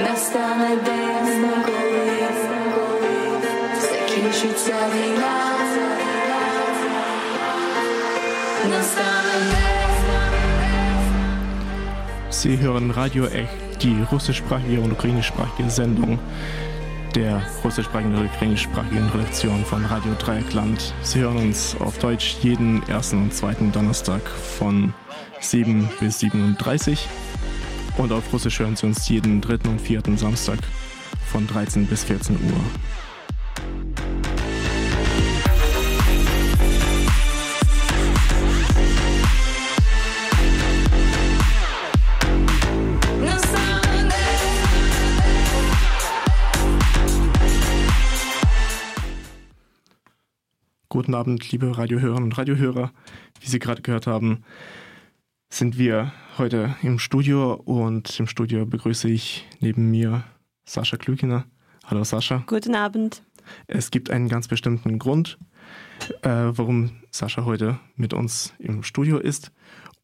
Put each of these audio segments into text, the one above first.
Настане день, коли закінчиться війна. Sie hören Radio Echt, die russischsprachige und ukrainischsprachige Sendung der russischsprachigen und ukrainischsprachigen Redaktion von Radio Dreieckland. Sie hören uns auf Deutsch jeden ersten und zweiten Donnerstag von 7 bis 37 und auf Russisch hören Sie uns jeden dritten und vierten Samstag von 13 bis 14 Uhr. Guten Abend, liebe Radiohörerinnen und Radiohörer. Wie Sie gerade gehört haben, sind wir heute im Studio und im Studio begrüße ich neben mir Sascha Klükiner. Hallo Sascha. Guten Abend. Es gibt einen ganz bestimmten Grund, äh, warum Sascha heute mit uns im Studio ist.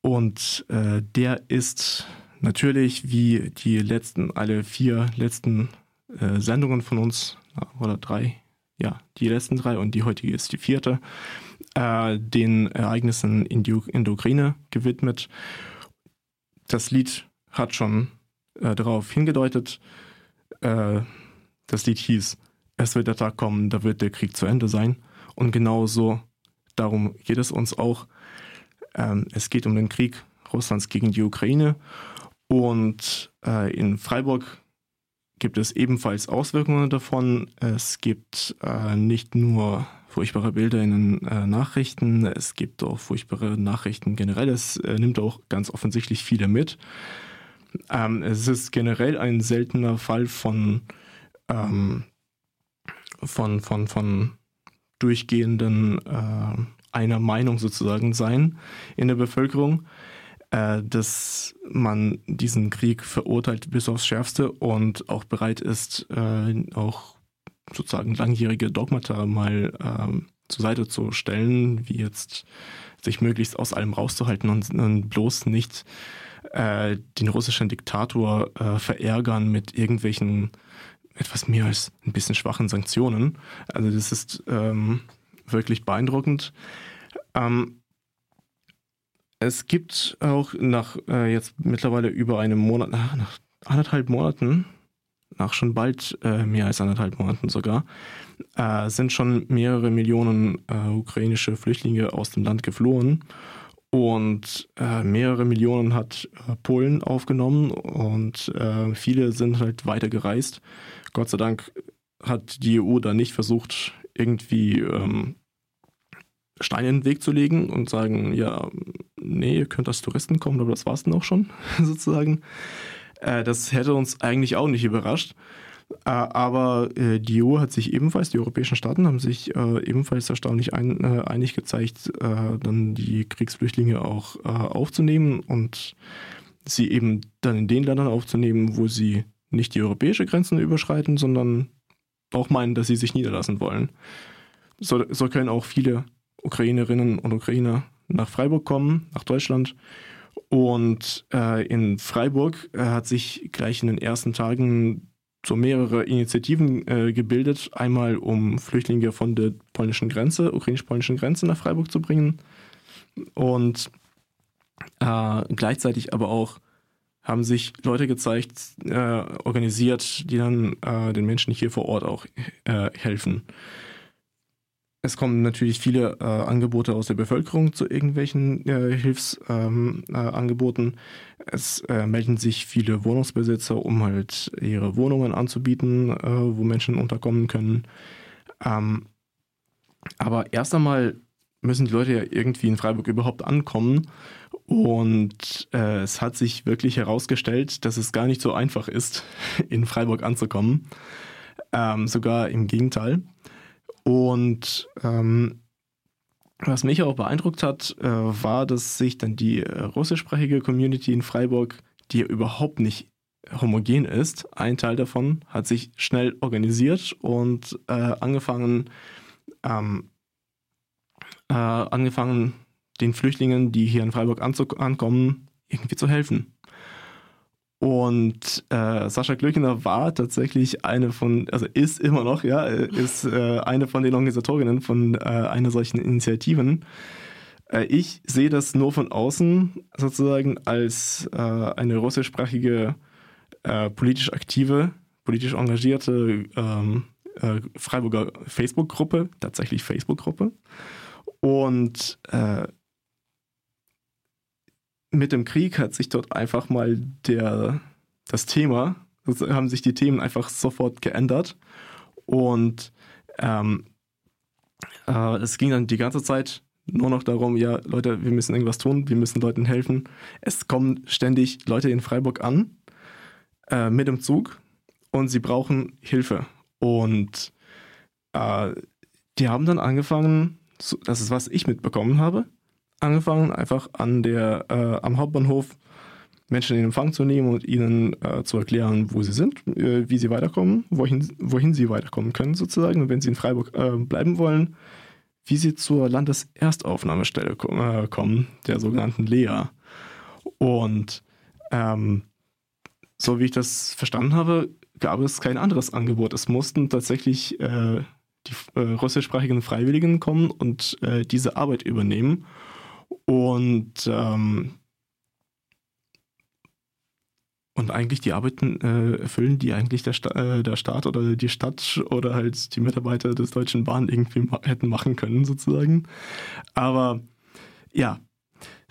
Und äh, der ist natürlich wie die letzten, alle vier letzten äh, Sendungen von uns, oder drei, ja, die letzten drei und die heutige ist die vierte, äh, den Ereignissen in, die, Ukraine gewidmet. Das Lied hat schon äh, darauf hingedeutet. Äh, das Lied hieß, es wird der Tag kommen, da wird der Krieg zu Ende sein. Und genauso darum geht es uns auch. Ähm, es geht um den Krieg Russlands gegen die Ukraine. Und äh, in Freiburg gibt es ebenfalls Auswirkungen davon. Es gibt äh, nicht nur furchtbare Bilder in den äh, Nachrichten, es gibt auch furchtbare Nachrichten generell. Es äh, nimmt auch ganz offensichtlich viele mit. Ähm, es ist generell ein seltener Fall von, ähm, von, von, von durchgehenden äh, einer Meinung sozusagen sein in der Bevölkerung äh, dass man diesen Krieg verurteilt bis aufs Schärfste und auch bereit ist, äh, auch sozusagen langjährige Dogmata mal ähm, zur Seite zu stellen, wie jetzt sich möglichst aus allem rauszuhalten und, und bloß nicht äh, den russischen Diktator äh, verärgern mit irgendwelchen etwas mehr als ein bisschen schwachen Sanktionen. Also das ist ähm, wirklich beeindruckend. Ähm, es gibt auch nach äh, jetzt mittlerweile über einem Monat, nach, nach anderthalb Monaten, nach schon bald äh, mehr als anderthalb Monaten sogar, äh, sind schon mehrere Millionen äh, ukrainische Flüchtlinge aus dem Land geflohen. Und äh, mehrere Millionen hat äh, Polen aufgenommen und viele sind halt weiter gereist. Gott sei Dank hat die EU da nicht versucht, irgendwie ähm, Steine in den Weg zu legen und sagen, ja, nee, ihr könnt als Touristen kommen, aber das war es dann auch schon, sozusagen. Äh, das hätte uns eigentlich auch nicht überrascht. Äh, aber äh, die EU hat sich ebenfalls, die europäischen Staaten haben sich äh, ebenfalls erstaunlich ein, äh, einig gezeigt, äh, dann die Kriegsflüchtlinge auch aufzunehmen und sie eben dann in den Ländern aufzunehmen, wo sie nicht die europäische Grenzen überschreiten, sondern auch meinen, dass sie sich niederlassen wollen. So, so können auch viele Ukrainerinnen und Ukrainer nach Freiburg kommen, nach Deutschland. Und äh, in Freiburg äh, hat sich gleich in den ersten Tagen so mehrere Initiativen äh, gebildet. Einmal, um Flüchtlinge von der polnischen Grenze, ukrainisch-polnischen Grenze nach Freiburg zu bringen. Und äh, gleichzeitig aber auch haben sich Leute gezeigt, äh, organisiert, die dann äh, den Menschen hier vor Ort auch helfen. Es kommen natürlich viele äh, Angebote aus der Bevölkerung zu irgendwelchen äh, Hilfsangeboten. Ähm, äh, es äh, melden sich viele Wohnungsbesitzer, um halt ihre Wohnungen anzubieten, äh, wo Menschen unterkommen können. Ähm, aber erst einmal müssen die Leute ja irgendwie in Freiburg überhaupt ankommen. Und äh, es hat sich wirklich herausgestellt, dass es gar nicht so einfach ist, in Freiburg anzukommen. Ähm, sogar im Gegenteil. Und ähm, was mich auch beeindruckt hat, äh, war, dass sich dann die äh, russischsprachige Community in Freiburg, die ja überhaupt nicht homogen ist, ein Teil davon hat sich schnell organisiert und äh, angefangen, ähm, äh, angefangen, den Flüchtlingen, die hier in Freiburg ankommen, irgendwie zu helfen. Und äh, Sascha Glöckner war tatsächlich eine von, also ist immer noch, ja, ist äh, eine von den Organisatorinnen von äh, einer solchen Initiativen. Äh, ich sehe das nur von außen sozusagen als äh, eine russischsprachige, äh, politisch aktive, politisch engagierte ähm, Freiburger Facebook-Gruppe, tatsächlich Facebook-Gruppe. Und mit dem Krieg hat sich dort einfach mal der, das Thema, also haben sich die Themen einfach sofort geändert. Und ähm, äh, es ging dann die ganze Zeit nur noch darum, ja, Leute, wir müssen irgendwas tun, wir müssen Leuten helfen. Es kommen ständig Leute in Freiburg an äh, mit dem Zug und sie brauchen Hilfe. Und äh, die haben dann angefangen, das ist was ich mitbekommen habe, angefangen, einfach an der, äh, am Hauptbahnhof Menschen in Empfang zu nehmen und ihnen äh, zu erklären, wo sie sind, äh, wie sie weiterkommen, wohin, wohin sie weiterkommen können sozusagen. Wenn sie in Freiburg äh, bleiben wollen, wie sie zur Landeserstaufnahmestelle äh, kommen, der sogenannten Lea. Und ähm, so wie ich das verstanden habe, gab es kein anderes Angebot. Es mussten tatsächlich äh, die russischsprachigen Freiwilligen kommen und diese Arbeit übernehmen. Und, ähm, und eigentlich die Arbeiten äh, erfüllen, die eigentlich der, Sta äh, der Staat oder die Stadt oder halt die Mitarbeiter des Deutschen Bahn irgendwie ma hätten machen können, sozusagen. Aber ja,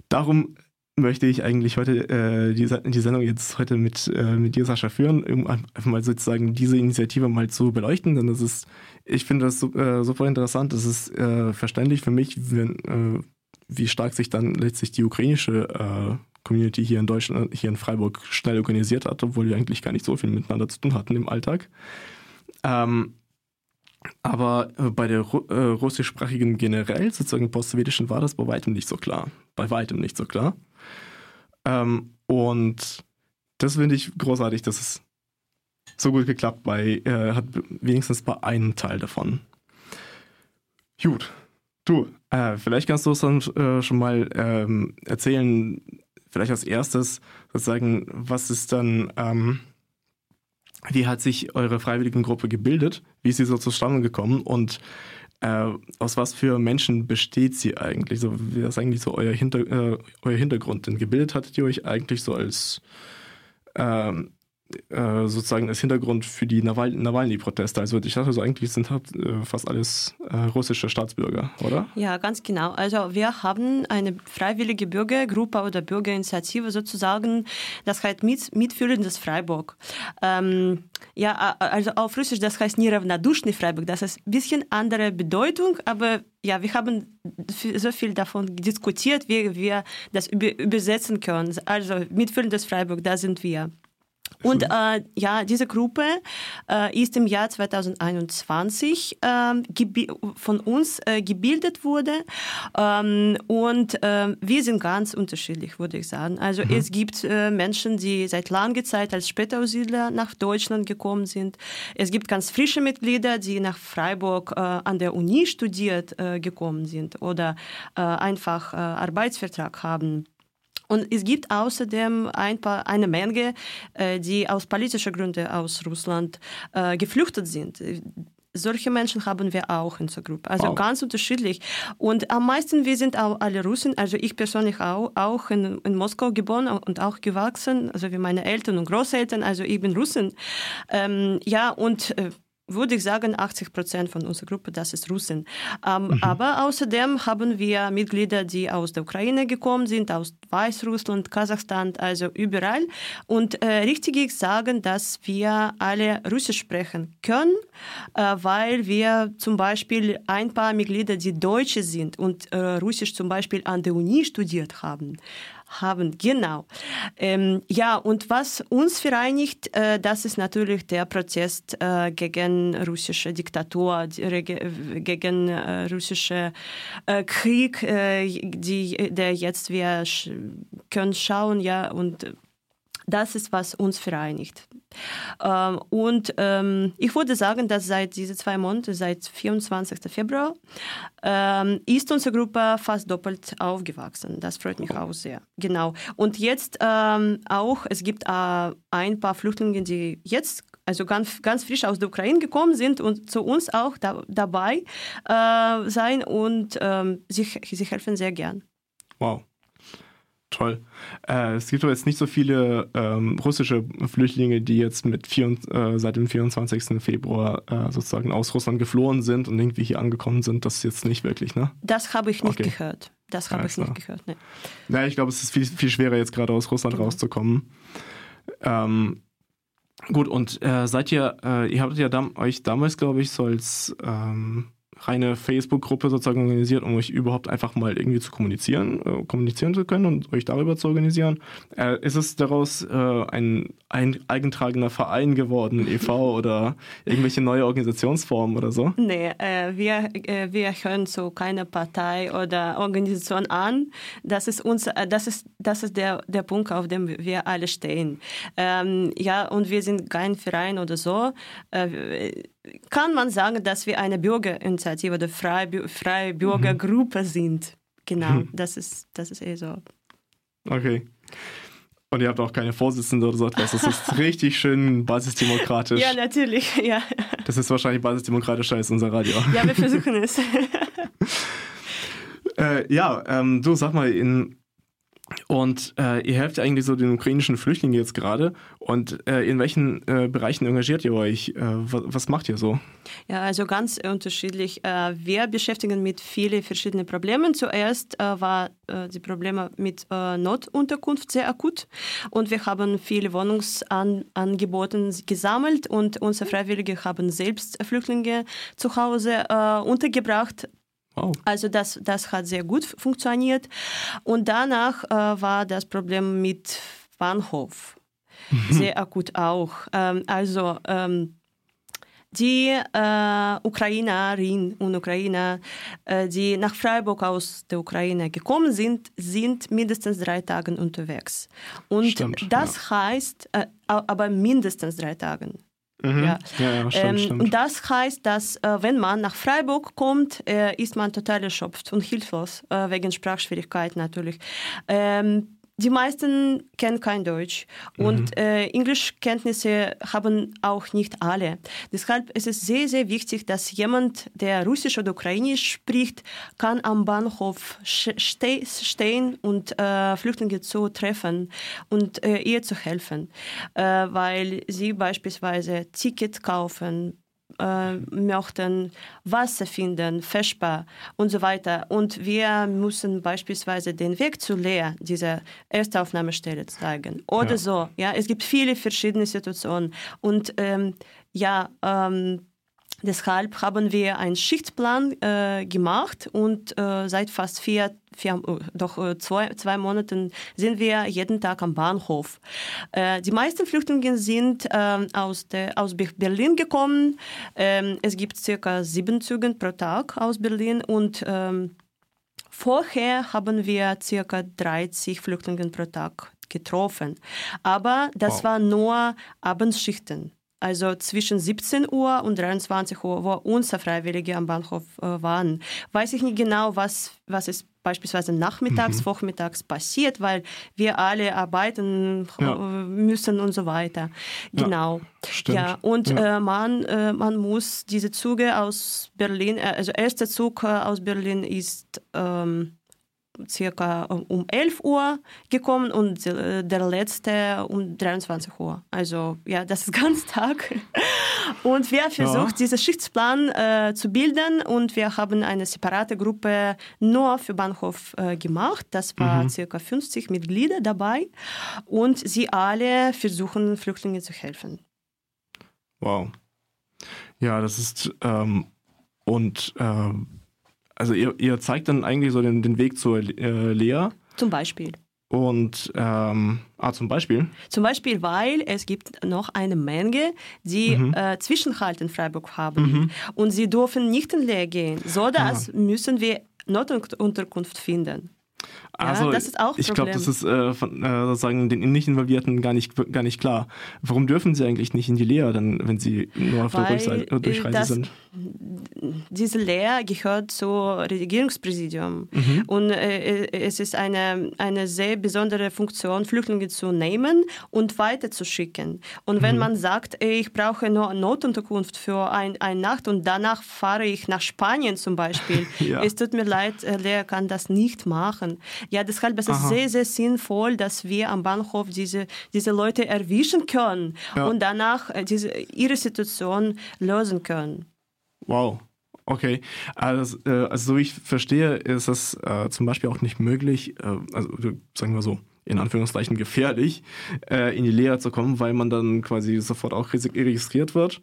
darum möchte ich eigentlich heute äh, die, die Sendung jetzt heute mit, äh, mit dir, Sascha, führen, um einfach mal sozusagen diese Initiative mal zu beleuchten. Denn das ist, ich finde das äh, super interessant. Das ist äh, verständlich für mich, wenn, äh, wie stark sich dann letztlich die ukrainische äh, Community hier in Deutschland, hier in Freiburg schnell organisiert hat, obwohl wir eigentlich gar nicht so viel miteinander zu tun hatten im Alltag. Ähm, aber äh, bei der äh, russischsprachigen generell, sozusagen post-sowjetischen, war das bei weitem nicht so klar. Bei weitem nicht so klar. Ähm, und das finde ich großartig, dass es so gut geklappt bei, äh, hat wenigstens bei einem Teil davon. Gut, Du, äh, vielleicht kannst du uns dann äh, schon mal ähm, erzählen, vielleicht als erstes sozusagen, was ist dann, ähm, wie hat sich eure Freiwilligengruppe gebildet, wie ist sie so zustande gekommen und äh, aus was für Menschen besteht sie eigentlich? So, wie ist eigentlich so euer, Hinter, äh, euer Hintergrund? Denn gebildet hattet ihr euch eigentlich so als ähm, äh, sozusagen als Hintergrund für die Nawalny-Proteste. Also ich dachte so eigentlich sind halt, äh, fast alles äh, russische Staatsbürger, oder? Ja, ganz genau. Also wir haben eine freiwillige Bürgergruppe oder Bürgerinitiative sozusagen, das heißt mit, Mitfühlendes Freiburg. Ähm, ja, also auf Russisch, das heißt Niravnadushny Freiburg. Das ist ein bisschen andere Bedeutung, aber ja, wir haben so viel davon diskutiert, wie wir das übersetzen können. Also Mitfühlendes Freiburg, da sind wir. Und äh, ja, diese Gruppe äh, ist im Jahr 2021 äh, von uns äh, gebildet wurde ähm, und äh, wir sind ganz unterschiedlich, würde ich sagen. Also mhm. es gibt äh, Menschen, die seit langer Zeit als Spätaussiedler nach Deutschland gekommen sind. Es gibt ganz frische Mitglieder, die nach Freiburg an der Uni studiert gekommen sind oder einfach Arbeitsvertrag haben. Und es gibt außerdem ein paar, eine Menge, äh, die aus politischen Gründen aus Russland äh, geflüchtet sind solche Menschen haben wir auch in der Gruppe. Also wow. ganz unterschiedlich. Und am meisten, wir sind auch alle Russen. Also ich persönlich auch, auch in, in Moskau geboren und auch gewachsen. Also wie meine Eltern und Großeltern. Also ich bin Russin. Ähm, ja, und äh, würde ich sagen, 80 Prozent von unserer Gruppe, das ist Russen. Ähm, mhm. Aber außerdem haben wir Mitglieder, die aus der Ukraine gekommen sind, aus Weißrussland, Kasachstan, also überall. Und äh, richtig sagen, dass wir alle Russisch sprechen können, äh, weil wir zum Beispiel ein paar Mitglieder, die Deutsche sind und äh, Russisch zum Beispiel an der Uni studiert haben haben. Genau. Ähm, ja, und was uns vereinigt, äh, das ist natürlich der Protest äh, gegen russische Diktatur, gegen äh, russische äh, Krieg, äh, die, der jetzt wir können schauen, ja, und Das ist, was uns vereinigt. Ähm, und ähm, ich würde sagen, dass seit diesen zwei Monaten, seit 24. Februar, ähm, ist unsere Gruppe fast doppelt aufgewachsen. Das freut mich auch sehr. Genau. Und jetzt ähm, auch, es gibt äh, ein paar Flüchtlinge, die jetzt also ganz, ganz frisch aus der Ukraine gekommen sind und zu uns auch da, dabei äh, sein und sich, sie helfen sehr gern. Wow. Toll. Äh, es gibt aber jetzt nicht so viele ähm, russische Flüchtlinge, die jetzt mit vier, äh, seit dem 24. Februar äh, sozusagen aus Russland geflohen sind und irgendwie hier angekommen sind. Das jetzt nicht wirklich, ne? Das habe ich nicht okay. gehört. Das habe ja, ich nicht gehört. Ne. Ja, ich glaube, es ist viel, viel schwerer, jetzt gerade aus Russland genau. rauszukommen. Ähm, gut, und äh, seid ihr, äh, ihr habt ja dam euch damals, glaube ich, so als ähm, reine Facebook-Gruppe sozusagen organisiert, um euch überhaupt einfach mal irgendwie zu kommunizieren, äh, kommunizieren zu können und euch darüber zu organisieren. Äh, ist es daraus äh, ein, ein eingetragener Verein geworden, e.V. oder irgendwelche neue Organisationsformen oder so? Nee, äh, wir, äh, wir hören zu keiner Partei oder Organisation an. Das ist, uns, äh, das ist, das ist der, der Punkt, auf dem wir alle stehen. Ähm, ja, und wir sind kein Verein oder so kann man sagen, dass wir eine Bürgerinitiative oder freie, freie Bürgergruppe mhm. sind. Genau, hm. das ist, das ist eh so. Okay. Und ihr habt auch keine Vorsitzende oder so etwas. Das ist richtig schön basisdemokratisch. Ja, natürlich, ja. Das ist wahrscheinlich basisdemokratischer als unser Radio. Ja, wir versuchen es. äh, ja, ähm, du sag mal, in und äh, ihr helft eigentlich so den ukrainischen Flüchtlingen jetzt gerade. Und äh, in welchen äh, Bereichen engagiert ihr euch? Äh, was, was, macht ihr so? Ja, also ganz unterschiedlich. Äh, wir beschäftigen mit vielen verschiedenen Problemen. Zuerst äh, war die Probleme mit Notunterkunft sehr akut. Und wir haben viele Wohnungsangebote gesammelt und unsere Freiwillige haben selbst Flüchtlinge zu Hause untergebracht Wow. Also das, das hat sehr gut funktioniert. Und danach äh, war das Problem mit Bahnhof sehr akut auch. Ähm, also ähm, die äh, Ukrainerinnen und Ukrainer, äh, die nach Freiburg aus der Ukraine gekommen sind, sind mindestens drei Tage unterwegs. Und Stimmt, das ja. heißt, äh, aber mindestens drei Tage. Mhm. Ja. Ja, ja, stimmt, ähm, stimmt. Das heißt, dass äh, wenn man nach Freiburg kommt, äh, ist man total erschöpft und hilflos, äh, wegen Sprachschwierigkeiten natürlich. Ähm, die meisten kennen kein Deutsch und mhm. äh, Englischkenntnisse haben auch nicht alle. Deshalb ist es sehr, sehr wichtig, dass jemand, der Russisch oder Ukrainisch spricht, kann am Bahnhof ste stehen und äh, Flüchtlinge zu treffen und äh, ihr zu helfen, äh, weil sie beispielsweise Ticket kaufen, äh, möchten Wasser finden, Vesper und so weiter. Und wir müssen beispielsweise den Weg zu Lea, dieser Erstaufnahmestelle, zeigen. Oder ja. so. Ja, es gibt viele verschiedene Situationen. Und ähm, ja, ähm, Deshalb haben wir einen Schichtplan äh, gemacht und äh, seit fast vier, vier äh, doch äh, zwei, zwei Monaten sind wir jeden Tag am Bahnhof. Äh, die meisten Flüchtlinge sind ähm, aus, der, aus Berlin gekommen. Ähm, es gibt circa sieben Züge pro Tag aus Berlin und ähm, vorher haben wir circa 30 Flüchtlinge pro Tag getroffen. Aber das wow. war nur Abendschichten also zwischen 17 Uhr und 23 Uhr, wo unsere Freiwillige am Bahnhof äh, waren. Weiß ich nicht genau, was, was ist beispielsweise nachmittags, mhm. vormittags passiert, weil wir alle arbeiten ja. Äh, müssen und so weiter. Genau. Ja, ja und ja. Äh, man, äh, man muss diese Züge aus Berlin, äh, also erster Zug äh, aus Berlin ist ähm, circa um 11 Uhr gekommen und der letzte um 23 Uhr. Also ja, das ist ganz Tag. Und wir versucht, ja. diesen Schichtsplan äh, zu bilden und wir haben eine separate Gruppe nur für Bahnhof äh, gemacht. Das war mhm. circa 50 Mitglieder dabei und sie alle versuchen, Flüchtlingen zu helfen. Wow. Ja, das ist ähm, und ähm also ihr, ihr zeigt dann eigentlich so den, den Weg zur äh, Lea. Zum Beispiel. Und ähm, ah, zum Beispiel? Zum Beispiel, weil es gibt noch eine Menge, die mhm. äh, Zwischenhalt in Freiburg haben. Mhm. Und sie dürfen nicht in Leer gehen. So das ah. müssen wir Notunterkunft finden. Also, ja, das ist auch ich glaube, das ist äh, von, äh, sozusagen den Nicht-Involvierten gar nicht, gar nicht klar. Warum dürfen sie eigentlich nicht in die Lehre, dann, wenn sie nur auf Weil, der Rückseite, Durchreise das, sind? Diese Lehre gehört zum Regierungspräsidium. Mhm. Und äh, es ist eine, eine sehr besondere Funktion, Flüchtlinge zu nehmen und weiterzuschicken. Und wenn Mhm. man sagt, ich brauche nur Notunterkunft für ein, eine Nacht und danach fahre ich nach Spanien zum Beispiel, Ja. es tut mir leid, äh, Lehrer kann das nicht machen. Ja, deshalb ist es Aha. sehr, sehr sinnvoll, dass wir am Bahnhof diese, diese Leute erwischen können Ja. und danach äh, diese, ihre Situation lösen können. Wow. Okay, also, äh, also so wie ich verstehe, ist es äh, zum Beispiel auch nicht möglich, äh, also sagen wir so, in Anführungszeichen gefährlich, äh, in die Lehre zu kommen, weil man dann quasi sofort auch registriert wird,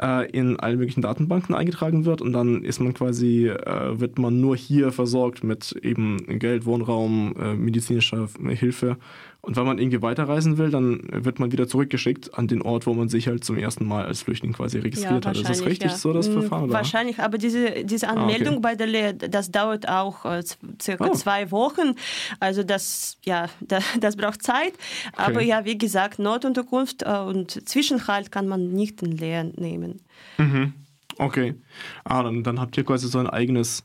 äh, in allen möglichen Datenbanken eingetragen wird und dann ist man quasi, äh, wird man nur hier versorgt mit eben Geld, Wohnraum, äh, medizinischer Hilfe. Und wenn man irgendwie weiterreisen will, dann wird man wieder zurückgeschickt an den Ort, wo man sich halt zum ersten Mal als Flüchtling quasi registriert hat. Ist das richtig ja. so, das Mm, Verfahren? Oder? Wahrscheinlich, aber diese, diese Ah, okay. Anmeldung bei der Lehre, das dauert auch äh, circa Oh. zwei Wochen. Also das, ja, das, das braucht Zeit. Aber Okay. ja, wie gesagt, Notunterkunft äh, und Zwischenhalt kann man nicht in Lehre nehmen. Mhm. Okay. Ah, dann, dann habt ihr quasi so ein eigenes,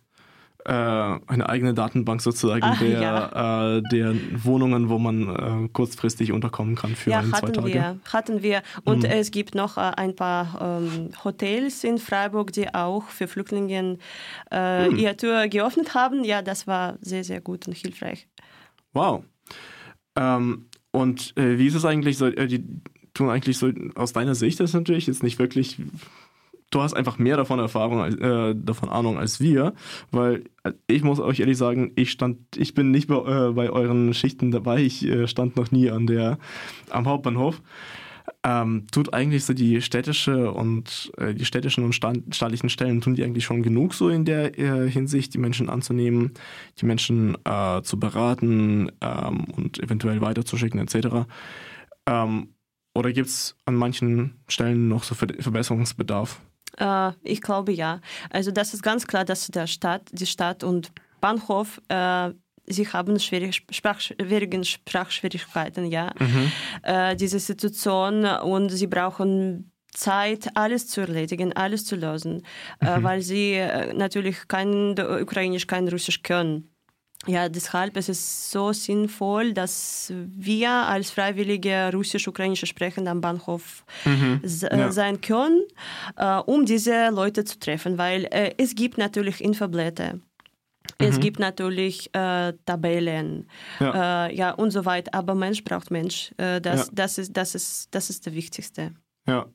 äh, eine eigene Datenbank sozusagen Ah, der, ja. äh, der Wohnungen, wo man äh, kurzfristig unterkommen kann für ja, ein, zwei hatten Tage. wir, hatten wir. Und Mhm. es gibt noch äh, ein paar ähm, Hotels in Freiburg, die auch für Flüchtlinge äh, Mhm. ihre Tür geöffnet haben. Ja, das war sehr, sehr gut und hilfreich. Wow. Ähm, und äh, wie ist es eigentlich so, die tun eigentlich so aus deiner Sicht ist natürlich jetzt nicht wirklich. Du hast einfach mehr davon Erfahrung, äh, davon Ahnung als wir, weil äh, ich muss euch ehrlich sagen, ich stand, ich bin nicht bei, äh, bei euren Schichten dabei. Ich äh, stand noch nie an der am Hauptbahnhof. Ähm, tut eigentlich so die städtische und äh, die städtischen und staatlichen Stellen tun die eigentlich schon genug so in der äh, Hinsicht, die Menschen anzunehmen, die Menschen äh, zu beraten ähm, und eventuell weiterzuschicken etc. Ähm, oder gibt es an manchen Stellen noch so Ver Verbesserungsbedarf? Äh, ich glaube ja. Also das ist ganz klar, dass der Stadt, die Stadt und Bahnhof, äh, sie haben schwierige Sprach, schwierige Sprachschwierigkeiten, ja. Äh, diese Situation und sie brauchen Zeit, alles zu erledigen, alles zu lösen, äh, weil sie äh, natürlich kein Ukrainisch, kein Russisch können. Ja, deshalb ist es so sinnvoll, dass wir als freiwillige russisch-ukrainische Sprechende am Bahnhof s- äh, Ja. sein können, äh, um diese Leute zu treffen, weil äh, es gibt natürlich Infoblätter. Es gibt natürlich äh, Tabellen Ja. äh, ja, und so weiter, aber Mensch braucht Mensch. Äh, das, Ja. das, ist, das, ist, das ist das Wichtigste. Ja.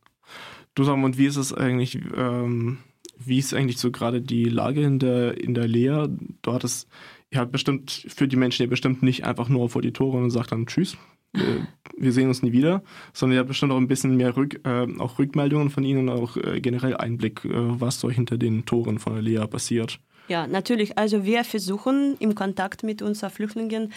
Du sag mal, und wie ist es eigentlich, ähm, wie ist eigentlich so gerade die Lage in der, in der Lehre? Du hattest, ihr habt bestimmt, für die Menschen ja bestimmt nicht einfach nur vor die Tore und sagt dann Tschüss, wir, wir sehen uns nie wieder, sondern ihr habt bestimmt auch ein bisschen mehr Rück, äh, auch Rückmeldungen von ihnen und auch äh, generell Einblick, äh, was so hinter den Toren von Lehre passiert. Ja, natürlich. Also wir versuchen im Kontakt mit unseren Flüchtlingen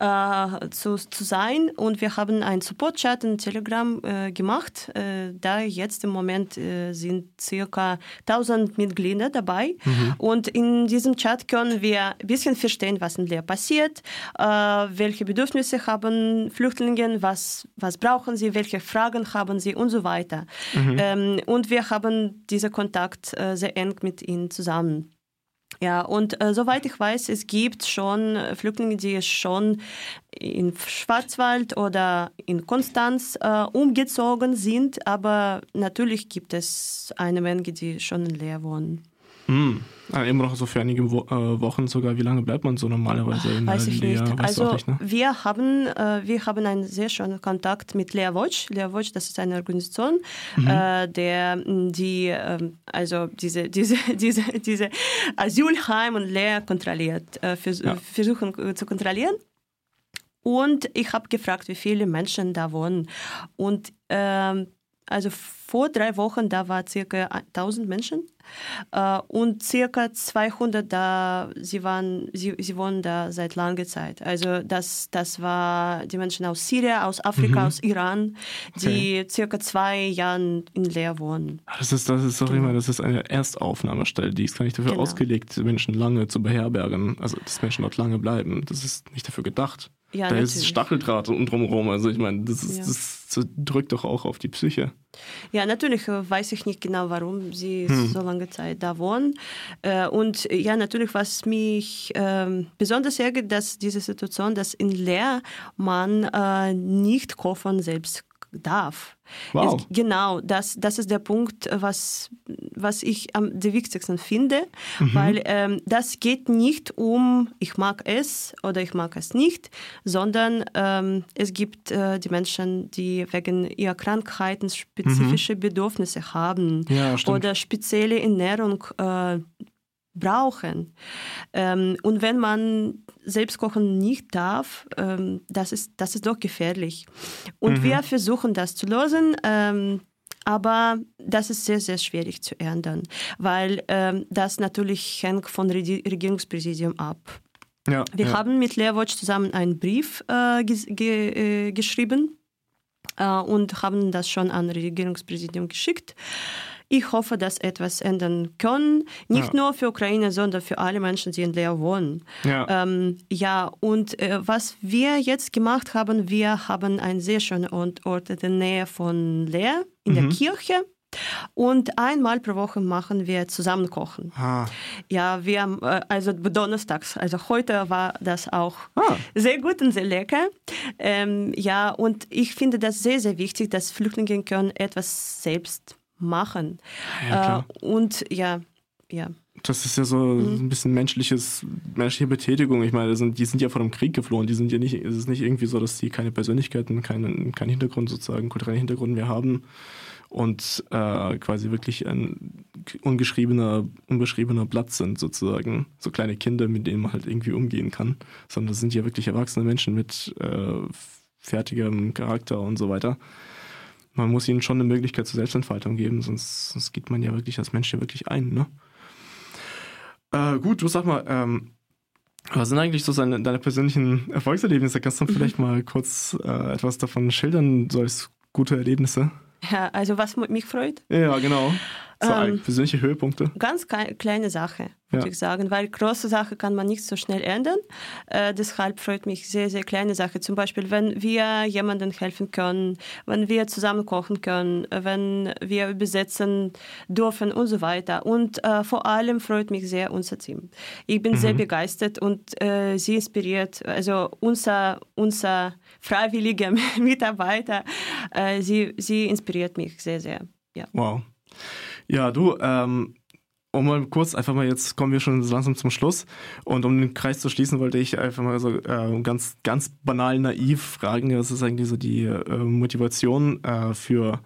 äh, zu, zu sein und wir haben einen Support-Chat in Telegram äh, gemacht. Äh, da jetzt im Moment äh, sind circa 1000 Mitglieder dabei und in diesem Chat können wir ein bisschen verstehen, was in Leer passiert, äh, welche Bedürfnisse haben Flüchtlinge, was, was brauchen sie, welche Fragen haben sie und so weiter. Ähm, und wir haben diesen Kontakt äh, sehr eng mit ihnen zusammen. Ja, und äh, soweit ich weiß, es gibt schon äh, Flüchtlinge, die schon in Schwarzwald oder in Konstanz äh, umgezogen sind, aber natürlich gibt es eine Menge, die schon in Leer wohnen. Hm. Ah, immer noch so für einige Wo äh, Wochen sogar. Wie lange bleibt man so normalerweise in Weiß ich Lehre? nicht. Weißt Also nicht, ne? wir haben äh, wir haben einen sehr schönen Kontakt mit Lea Watch. Lea Watch, das ist eine Organisation, Mhm. äh, der mh, die ähm, also diese diese diese diese Asylheim und Lehr kontrolliert, äh, vers Ja. versuchen äh, zu kontrollieren. Und ich habe gefragt, wie viele Menschen da wohnen. Und ähm, also vor drei Wochen, da war circa 1000 Menschen äh, und circa 200 da, sie waren, sie, sie wohnen da seit langer Zeit. Also das, das war die Menschen aus Syrien, aus Afrika, mhm. aus Iran, die okay. circa zwei Jahren in Leer wohnen. Ah, das ist, das ist doch genau. immer, das ist eine Erstaufnahmestelle, die ist gar nicht dafür genau. ausgelegt, Menschen lange zu beherbergen, also dass Menschen dort lange bleiben. Das ist nicht dafür gedacht. Ja, da natürlich. ist Stacheldraht und drumherum. Also ich meine, das, ist, ja. das, drückt doch auch auf die Psyche. Ja, natürlich äh, weiß ich nicht genau, warum sie hm. so lange Zeit da wohnen. Äh, und ja, natürlich, was mich ähm, besonders ärgert, dass diese Situation, dass in Leer man äh, nicht kochen selbst darf. Wow. Es, genau, das, das ist der Punkt, was, was ich am wichtigsten finde, mhm. weil ähm, das geht nicht um, ich mag es oder ich mag es nicht, sondern ähm, es gibt äh, die Menschen, die wegen ihrer Krankheiten spezifische mhm. Bedürfnisse haben ja, oder spezielle Ernährung äh, brauchen. Ähm, und wenn man selbst kochen nicht darf, ähm, das, ist, das ist doch gefährlich. Und mhm. wir versuchen das zu lösen. Ähm, aber das ist sehr, sehr schwierig zu ändern, weil ähm, das natürlich hängt vom Regierungspräsidium ab. Ja, wir ja. haben mit Leerwatch zusammen einen Brief äh, ge äh, geschrieben äh, und haben das schon an Regierungspräsidium geschickt. Ich hoffe, dass etwas ändern können, nicht ja. nur für Ukraine, sondern für alle Menschen, die in Leer wohnen. Ja, ähm, ja und äh, was wir jetzt gemacht haben, wir haben einen sehr schönen Ort in der Nähe von Leer, in mhm. der Kirche. Und einmal pro Woche machen wir zusammen kochen. Ah. Ja, wir äh, also donnerstags, also heute war das auch ah. sehr gut und sehr lecker. Ähm, ja, und ich finde das sehr, sehr wichtig, dass Flüchtlinge können etwas selbst machen. Ja, äh, und ja, ja. Das ist ja so mhm. ein bisschen menschliches, menschliche Betätigung. Ich meine, sind, die sind ja vor dem Krieg geflohen. Die sind ja nicht, es ist nicht irgendwie so, dass die keine Persönlichkeiten, keinen, keinen Hintergrund sozusagen, kulturellen Hintergrund mehr haben und äh, quasi wirklich ein ungeschriebener, unbeschriebener Blatt sind sozusagen. So kleine Kinder, mit denen man halt irgendwie umgehen kann. Sondern das sind ja wirklich erwachsene Menschen mit äh, fertigem Charakter und so weiter man muss ihnen schon eine Möglichkeit zur Selbstentfaltung geben, sonst, sonst geht man ja wirklich als Mensch ja wirklich ein. Ne? Äh, gut, du sag mal, ähm, was sind eigentlich so seine, deine persönlichen Erfolgserlebnisse? Kannst du mhm. vielleicht mal kurz äh, etwas davon schildern, so als gute Erlebnisse? Ja, also was mich freut? Ja, genau. So ähm, persönliche Höhepunkte? Ganz kleine Sache, würde ja. ich sagen, weil große Sache kann man nicht so schnell ändern. Äh, deshalb freut mich sehr, sehr kleine Sache. Zum Beispiel, wenn wir jemandem helfen können, wenn wir zusammen kochen können, wenn wir übersetzen dürfen und so weiter. Und äh, vor allem freut mich sehr unser Team. Ich bin mhm. sehr begeistert und äh, sie inspiriert, also unser, unser freiwilliger Mitarbeiter, äh, sie, sie inspiriert mich sehr, sehr. Ja. Wow. Ja, du, ähm, um mal kurz, einfach mal jetzt kommen wir schon langsam zum Schluss. Und um den Kreis zu schließen, wollte ich einfach mal so äh, ganz, ganz banal naiv fragen, was ist eigentlich so die äh, Motivation äh, für,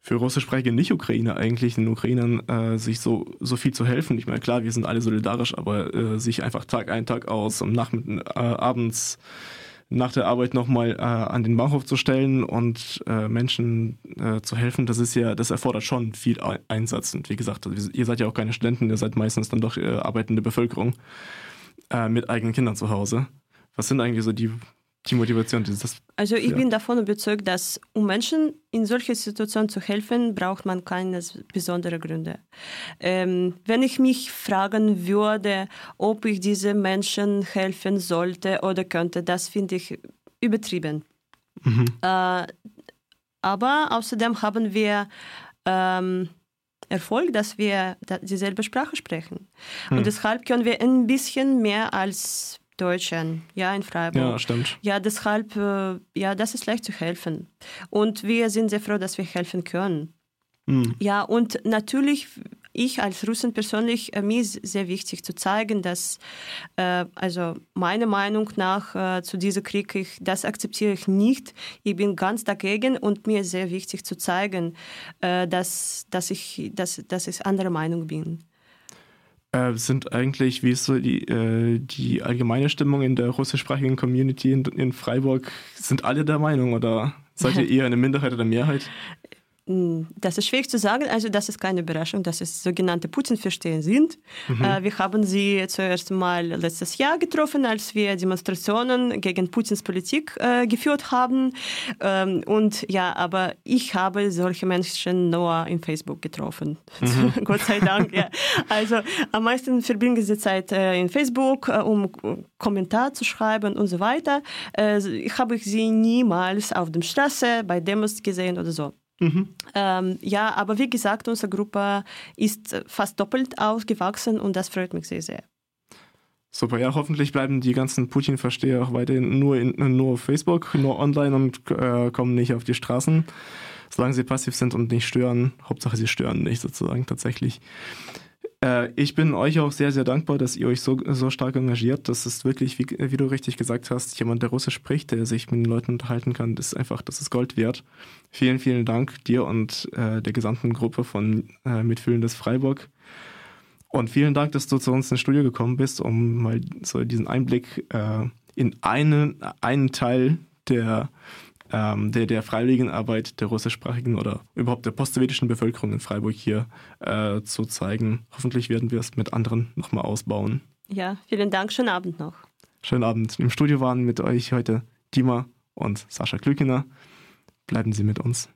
für russischsprachige Nicht-Ukrainer eigentlich, den Ukrainern äh, sich so, so viel zu helfen? Ich meine, klar, wir sind alle solidarisch, aber äh, sich einfach Tag ein, Tag aus, am Nachmittag, äh, abends nach der Arbeit nochmal äh, an den Bahnhof zu stellen und äh, Menschen äh, zu helfen, das ist ja, das erfordert schon viel Einsatz. Und wie gesagt, ihr seid ja auch keine Studenten, ihr seid meistens dann doch äh, arbeitende Bevölkerung äh, mit eigenen Kindern zu Hause. Was sind eigentlich so die die Motivation dieses. Also ich ja. bin davon überzeugt, dass um Menschen in solchen Situationen zu helfen, braucht man keine besonderen Gründe. Ähm, wenn ich mich fragen würde, ob ich diesen Menschen helfen sollte oder könnte, das finde ich übertrieben. Mhm. Äh, aber außerdem haben wir ähm, Erfolg, dass wir dieselbe Sprache sprechen. Mhm. Und deshalb können wir ein bisschen mehr als Deutschen, ja, in Freiburg. Ja, stimmt. Ja, deshalb, äh, ja, das ist leicht zu helfen. Und wir sind sehr froh, dass wir helfen können. Mhm. Ja, und natürlich, ich als Russin persönlich, äh, mir ist sehr wichtig zu zeigen, dass, äh, also meiner Meinung nach äh, zu diesem Krieg, ich, das akzeptiere ich nicht. Ich bin ganz dagegen und mir ist sehr wichtig zu zeigen, äh, dass, dass, ich, dass, dass ich anderer Meinung bin äh, sind eigentlich, wie ist so die, äh, die allgemeine Stimmung in der russischsprachigen Community in, in Freiburg? Sind alle der Meinung oder seid ihr eher eine Minderheit oder Mehrheit? Das ist schwierig zu sagen. Also das ist keine Überraschung, dass es sogenannte Putin-Versteher sind. Mhm. Äh, wir haben sie zuerst mal letztes Jahr getroffen, als wir Demonstrationen gegen Putins Politik äh, geführt haben. Ähm, und ja, aber ich habe solche Menschen nur in Facebook getroffen. Mhm. Gott sei Dank. ja. Also am meisten verbringen sie Zeit äh, in Facebook, äh, um Kommentar zu schreiben und so weiter. Äh, ich habe sie niemals auf der Straße bei Demos gesehen oder so. Mhm. Ähm, ja, aber wie gesagt, unsere Gruppe ist fast doppelt ausgewachsen und das freut mich sehr, sehr. Super, ja, hoffentlich bleiben die ganzen Putin-Versteher auch weiterhin nur, in, nur auf Facebook, nur online und äh, kommen nicht auf die Straßen. Solange sie passiv sind und nicht stören, Hauptsache sie stören nicht sozusagen tatsächlich. Äh, ich bin euch auch sehr, sehr dankbar, dass ihr euch so, so stark engagiert. Das ist wirklich, wie, wie du richtig gesagt hast, jemand, der Russisch spricht, der sich mit den Leuten unterhalten kann, das ist einfach, das ist Gold wert. Vielen, vielen Dank dir und äh, der gesamten Gruppe von äh, Mitfühlendes Freiburg. Und vielen Dank, dass du zu uns ins Studio gekommen bist, um mal so diesen Einblick äh, in einen, einen Teil der ähm, der, der Freiwilligenarbeit der russischsprachigen oder überhaupt der postsowjetischen Bevölkerung in Freiburg hier äh, zu zeigen. Hoffentlich werden wir es mit anderen nochmal ausbauen. Ja, vielen Dank. Schönen Abend noch. Schönen Abend. Im Studio waren mit euch heute Dima und Sascha Klükiner. Bleiben Sie mit uns.